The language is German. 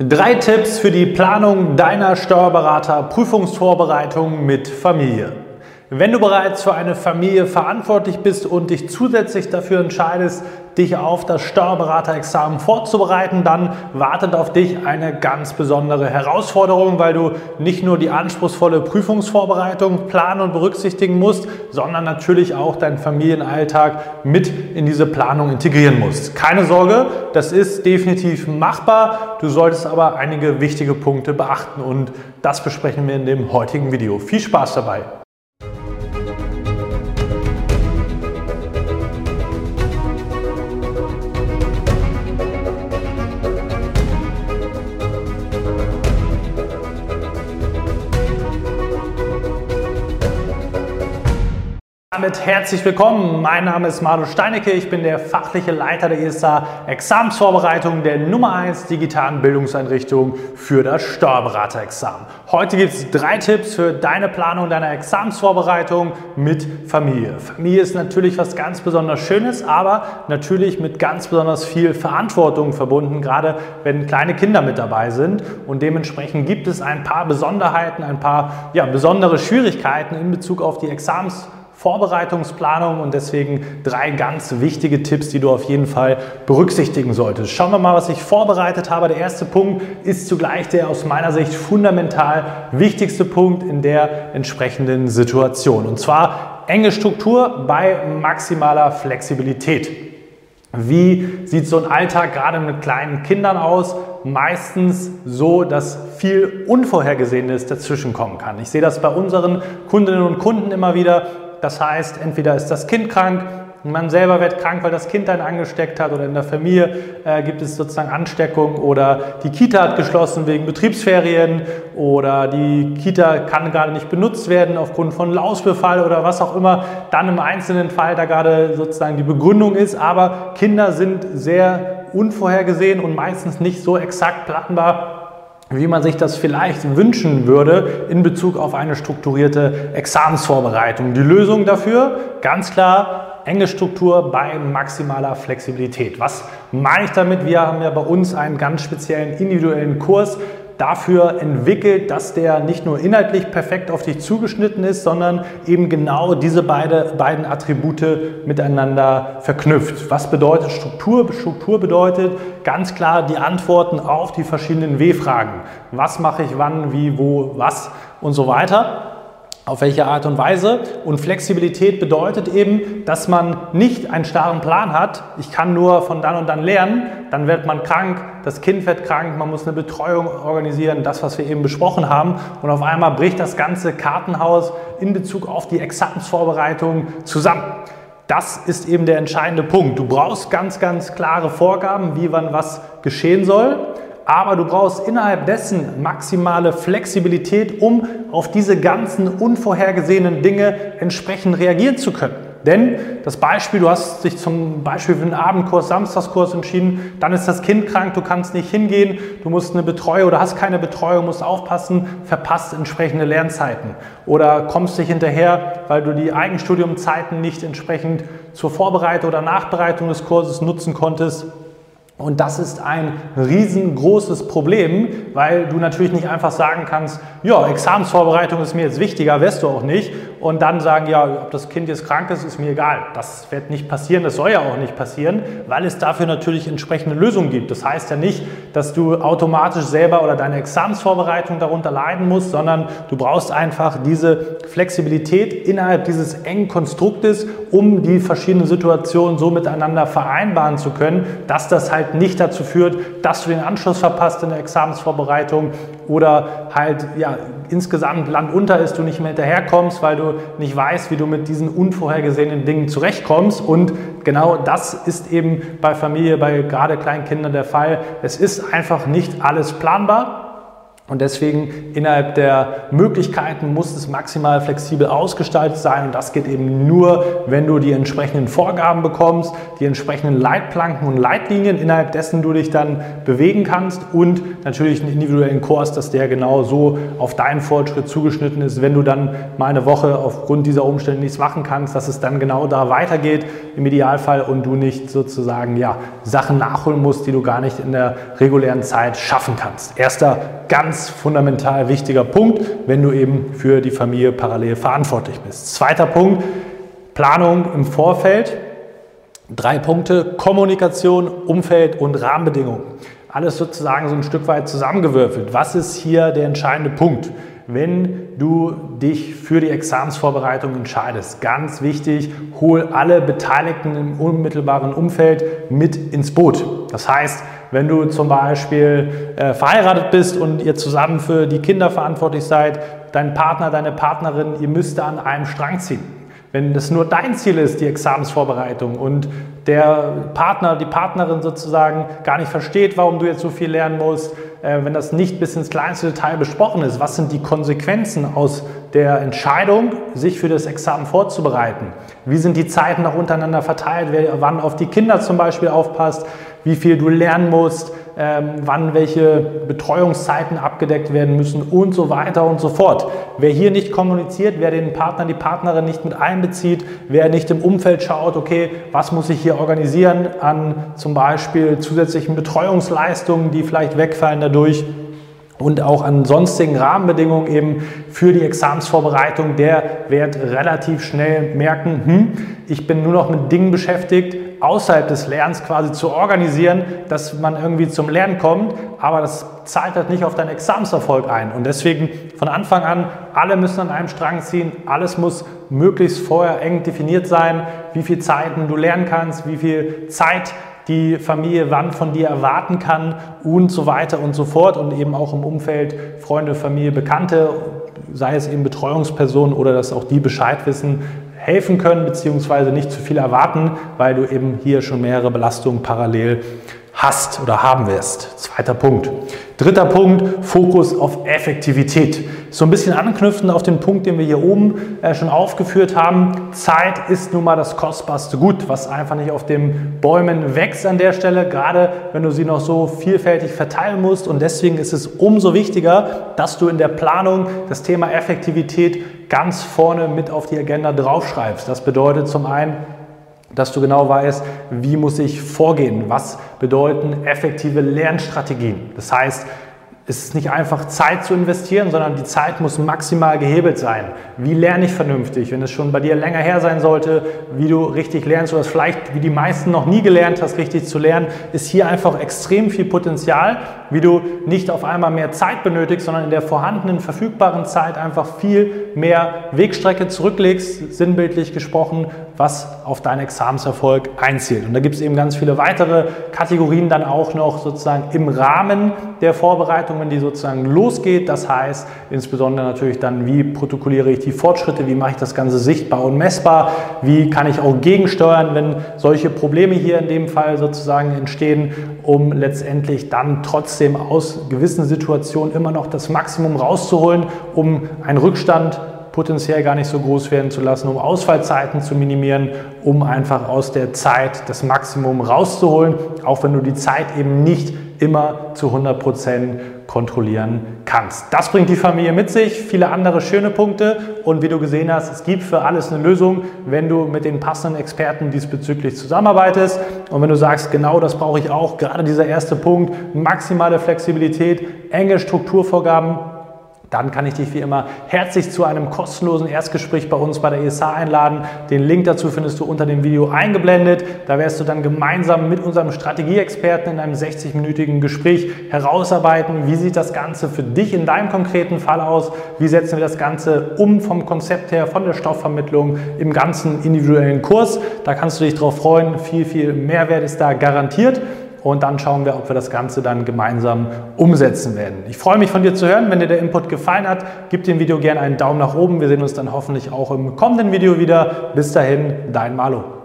Drei Tipps für die Planung deiner Steuerberater-Prüfungsvorbereitung mit Familie. Wenn du bereits für eine Familie verantwortlich bist und dich zusätzlich dafür entscheidest, dich auf das Steuerberaterexamen vorzubereiten, dann wartet auf dich eine ganz besondere Herausforderung, weil du nicht nur die anspruchsvolle Prüfungsvorbereitung planen und berücksichtigen musst, sondern natürlich auch deinen Familienalltag mit in diese Planung integrieren musst. Keine Sorge, das ist definitiv machbar. Du solltest aber einige wichtige Punkte beachten und das besprechen wir in dem heutigen Video. Viel Spaß dabei! Damit herzlich willkommen. Mein Name ist Marlo Steinecke. Ich bin der fachliche Leiter der ESA Examensvorbereitung der Nummer 1 digitalen Bildungseinrichtung für das Steuerberaterexamen. Heute gibt es drei Tipps für deine Planung deiner Examensvorbereitung mit Familie. Familie ist natürlich was ganz besonders Schönes, aber natürlich mit ganz besonders viel Verantwortung verbunden, gerade wenn kleine Kinder mit dabei sind. Und dementsprechend gibt es ein paar Besonderheiten, ein paar ja, besondere Schwierigkeiten in Bezug auf die Examensvorbereitung Vorbereitungsplanung und deswegen drei ganz wichtige Tipps, die du auf jeden Fall berücksichtigen solltest. Schauen wir mal, was ich vorbereitet habe. Der erste Punkt ist zugleich der aus meiner Sicht fundamental wichtigste Punkt in der entsprechenden Situation. Und zwar enge Struktur bei maximaler Flexibilität. Wie sieht so ein Alltag gerade mit kleinen Kindern aus? Meistens so, dass viel Unvorhergesehenes dazwischenkommen kann. Ich sehe das bei unseren Kundinnen und Kunden immer wieder, das heißt, entweder ist das Kind krank, man selber wird krank, weil das Kind einen angesteckt hat oder in der Familie äh, gibt es sozusagen Ansteckung oder die Kita hat geschlossen wegen Betriebsferien oder die Kita kann gerade nicht benutzt werden aufgrund von Lausbefall oder was auch immer dann im einzelnen Fall da gerade sozusagen die Begründung ist. Aber Kinder sind sehr unvorhergesehen und meistens nicht so exakt planbar, wie man sich das vielleicht wünschen würde in Bezug auf eine strukturierte Examensvorbereitung. Die Lösung dafür, ganz klar, enge Struktur bei maximaler Flexibilität. Was meine ich damit? Wir haben ja bei uns einen ganz speziellen individuellen Kurs dafür entwickelt, dass der nicht nur inhaltlich perfekt auf dich zugeschnitten ist, sondern eben genau diese beide, beiden Attribute miteinander verknüpft. Was bedeutet Struktur? Struktur bedeutet ganz klar die Antworten auf die verschiedenen W-Fragen. Was mache ich wann, wie, wo, was und so weiter auf welche Art und Weise. Und Flexibilität bedeutet eben, dass man nicht einen starren Plan hat. Ich kann nur von dann und dann lernen, dann wird man krank, das Kind wird krank, man muss eine Betreuung organisieren, das, was wir eben besprochen haben. Und auf einmal bricht das ganze Kartenhaus in Bezug auf die Examensvorbereitung zusammen. Das ist eben der entscheidende Punkt. Du brauchst ganz, ganz klare Vorgaben, wie wann was geschehen soll aber du brauchst innerhalb dessen maximale Flexibilität, um auf diese ganzen unvorhergesehenen Dinge entsprechend reagieren zu können. Denn das Beispiel, du hast dich zum Beispiel für einen Abendkurs, Samstagskurs entschieden, dann ist das Kind krank, du kannst nicht hingehen, du musst eine Betreuung oder hast keine Betreuung, musst aufpassen, verpasst entsprechende Lernzeiten oder kommst nicht hinterher, weil du die Eigenstudiumzeiten nicht entsprechend zur Vorbereitung oder Nachbereitung des Kurses nutzen konntest und das ist ein riesengroßes Problem, weil du natürlich nicht einfach sagen kannst, ja, Examensvorbereitung ist mir jetzt wichtiger, wirst du auch nicht. Und dann sagen, ja, ob das Kind jetzt krank ist, ist mir egal. Das wird nicht passieren, das soll ja auch nicht passieren, weil es dafür natürlich entsprechende Lösungen gibt. Das heißt ja nicht, dass du automatisch selber oder deine Examensvorbereitung darunter leiden musst, sondern du brauchst einfach diese Flexibilität innerhalb dieses engen Konstruktes, um die verschiedenen Situationen so miteinander vereinbaren zu können, dass das halt nicht dazu führt, dass du den Anschluss verpasst in der Examensvorbereitung oder halt ja, insgesamt landunter ist, du nicht mehr hinterherkommst, weil du nicht weißt, wie du mit diesen unvorhergesehenen Dingen zurechtkommst. Und genau das ist eben bei Familie, bei gerade kleinen Kindern der Fall. Es ist einfach nicht alles planbar. Und deswegen innerhalb der Möglichkeiten muss es maximal flexibel ausgestaltet sein. Und das geht eben nur, wenn du die entsprechenden Vorgaben bekommst, die entsprechenden Leitplanken und Leitlinien, innerhalb dessen du dich dann bewegen kannst und natürlich einen individuellen Kurs, dass der genau so auf deinen Fortschritt zugeschnitten ist. Wenn du dann mal eine Woche aufgrund dieser Umstände nichts machen kannst, dass es dann genau da weitergeht im Idealfall und du nicht sozusagen ja, Sachen nachholen musst, die du gar nicht in der regulären Zeit schaffen kannst. Erster ganz fundamental wichtiger Punkt, wenn du eben für die Familie parallel verantwortlich bist. Zweiter Punkt, Planung im Vorfeld. Drei Punkte, Kommunikation, Umfeld und Rahmenbedingungen. Alles sozusagen so ein Stück weit zusammengewürfelt. Was ist hier der entscheidende Punkt? wenn du dich für die Examensvorbereitung entscheidest. Ganz wichtig, hol alle Beteiligten im unmittelbaren Umfeld mit ins Boot. Das heißt, wenn du zum Beispiel äh, verheiratet bist und ihr zusammen für die Kinder verantwortlich seid, dein Partner, deine Partnerin, ihr müsst an einem Strang ziehen. Wenn das nur dein Ziel ist, die Examensvorbereitung und der Partner, die Partnerin sozusagen gar nicht versteht, warum du jetzt so viel lernen musst, äh, wenn das nicht bis ins kleinste Detail besprochen ist, was sind die Konsequenzen aus der Entscheidung, sich für das Examen vorzubereiten? Wie sind die Zeiten noch untereinander verteilt, wer wann auf die Kinder zum Beispiel aufpasst, wie viel du lernen musst, ähm, wann welche Betreuungszeiten abgedeckt werden müssen und so weiter und so fort. Wer hier nicht kommuniziert, wer den Partner, die Partnerin nicht mit einbezieht, wer nicht im Umfeld schaut, okay, was muss ich hier organisieren an zum Beispiel zusätzlichen Betreuungsleistungen, die vielleicht wegfallen dadurch, und auch an sonstigen Rahmenbedingungen eben für die Examsvorbereitung, der wird relativ schnell merken, hm, ich bin nur noch mit Dingen beschäftigt, außerhalb des Lernens quasi zu organisieren, dass man irgendwie zum Lernen kommt, aber das zahlt halt nicht auf deinen Examenserfolg ein. Und deswegen von Anfang an, alle müssen an einem Strang ziehen, alles muss möglichst vorher eng definiert sein, wie viel Zeiten du lernen kannst, wie viel Zeit die Familie wann von dir erwarten kann und so weiter und so fort und eben auch im Umfeld Freunde, Familie, Bekannte, sei es eben Betreuungspersonen oder dass auch die Bescheid wissen, helfen können beziehungsweise nicht zu viel erwarten, weil du eben hier schon mehrere Belastungen parallel hast oder haben wirst. Zweiter Punkt. Dritter Punkt, Fokus auf Effektivität. So ein bisschen anknüpfend auf den Punkt, den wir hier oben äh, schon aufgeführt haben. Zeit ist nun mal das kostbarste Gut, was einfach nicht auf den Bäumen wächst an der Stelle, gerade wenn du sie noch so vielfältig verteilen musst. Und deswegen ist es umso wichtiger, dass du in der Planung das Thema Effektivität ganz vorne mit auf die Agenda draufschreibst. Das bedeutet zum einen, dass du genau weißt, wie muss ich vorgehen, was bedeuten effektive Lernstrategien. Das heißt, es ist nicht einfach Zeit zu investieren, sondern die Zeit muss maximal gehebelt sein. Wie lerne ich vernünftig, wenn es schon bei dir länger her sein sollte, wie du richtig lernst oder vielleicht wie die meisten noch nie gelernt hast, richtig zu lernen, ist hier einfach extrem viel Potenzial, wie du nicht auf einmal mehr Zeit benötigst, sondern in der vorhandenen verfügbaren Zeit einfach viel mehr Wegstrecke zurücklegst, sinnbildlich gesprochen, was auf deinen Examenserfolg einzielt. Und da gibt es eben ganz viele weitere Kategorien dann auch noch sozusagen im Rahmen der Vorbereitung, wenn die sozusagen losgeht. Das heißt insbesondere natürlich dann, wie protokolliere ich die Fortschritte, wie mache ich das Ganze sichtbar und messbar, wie kann ich auch gegensteuern, wenn solche Probleme hier in dem Fall sozusagen entstehen, um letztendlich dann trotzdem aus gewissen Situationen immer noch das Maximum rauszuholen, um einen Rückstand potenziell gar nicht so groß werden zu lassen, um Ausfallzeiten zu minimieren, um einfach aus der Zeit das Maximum rauszuholen, auch wenn du die Zeit eben nicht immer zu 100 Prozent kontrollieren kannst. Das bringt die Familie mit sich, viele andere schöne Punkte und wie du gesehen hast, es gibt für alles eine Lösung, wenn du mit den passenden Experten diesbezüglich zusammenarbeitest und wenn du sagst, genau das brauche ich auch, gerade dieser erste Punkt, maximale Flexibilität, enge Strukturvorgaben, dann kann ich dich wie immer herzlich zu einem kostenlosen Erstgespräch bei uns bei der ESA einladen. Den Link dazu findest du unter dem Video eingeblendet. Da wirst du dann gemeinsam mit unserem Strategieexperten in einem 60-minütigen Gespräch herausarbeiten, wie sieht das Ganze für dich in deinem konkreten Fall aus, wie setzen wir das Ganze um vom Konzept her, von der Stoffvermittlung im ganzen individuellen Kurs. Da kannst du dich drauf freuen. Viel, viel Mehrwert ist da garantiert und dann schauen wir, ob wir das Ganze dann gemeinsam umsetzen werden. Ich freue mich von dir zu hören. Wenn dir der Input gefallen hat, gib dem Video gerne einen Daumen nach oben. Wir sehen uns dann hoffentlich auch im kommenden Video wieder. Bis dahin, dein Malo.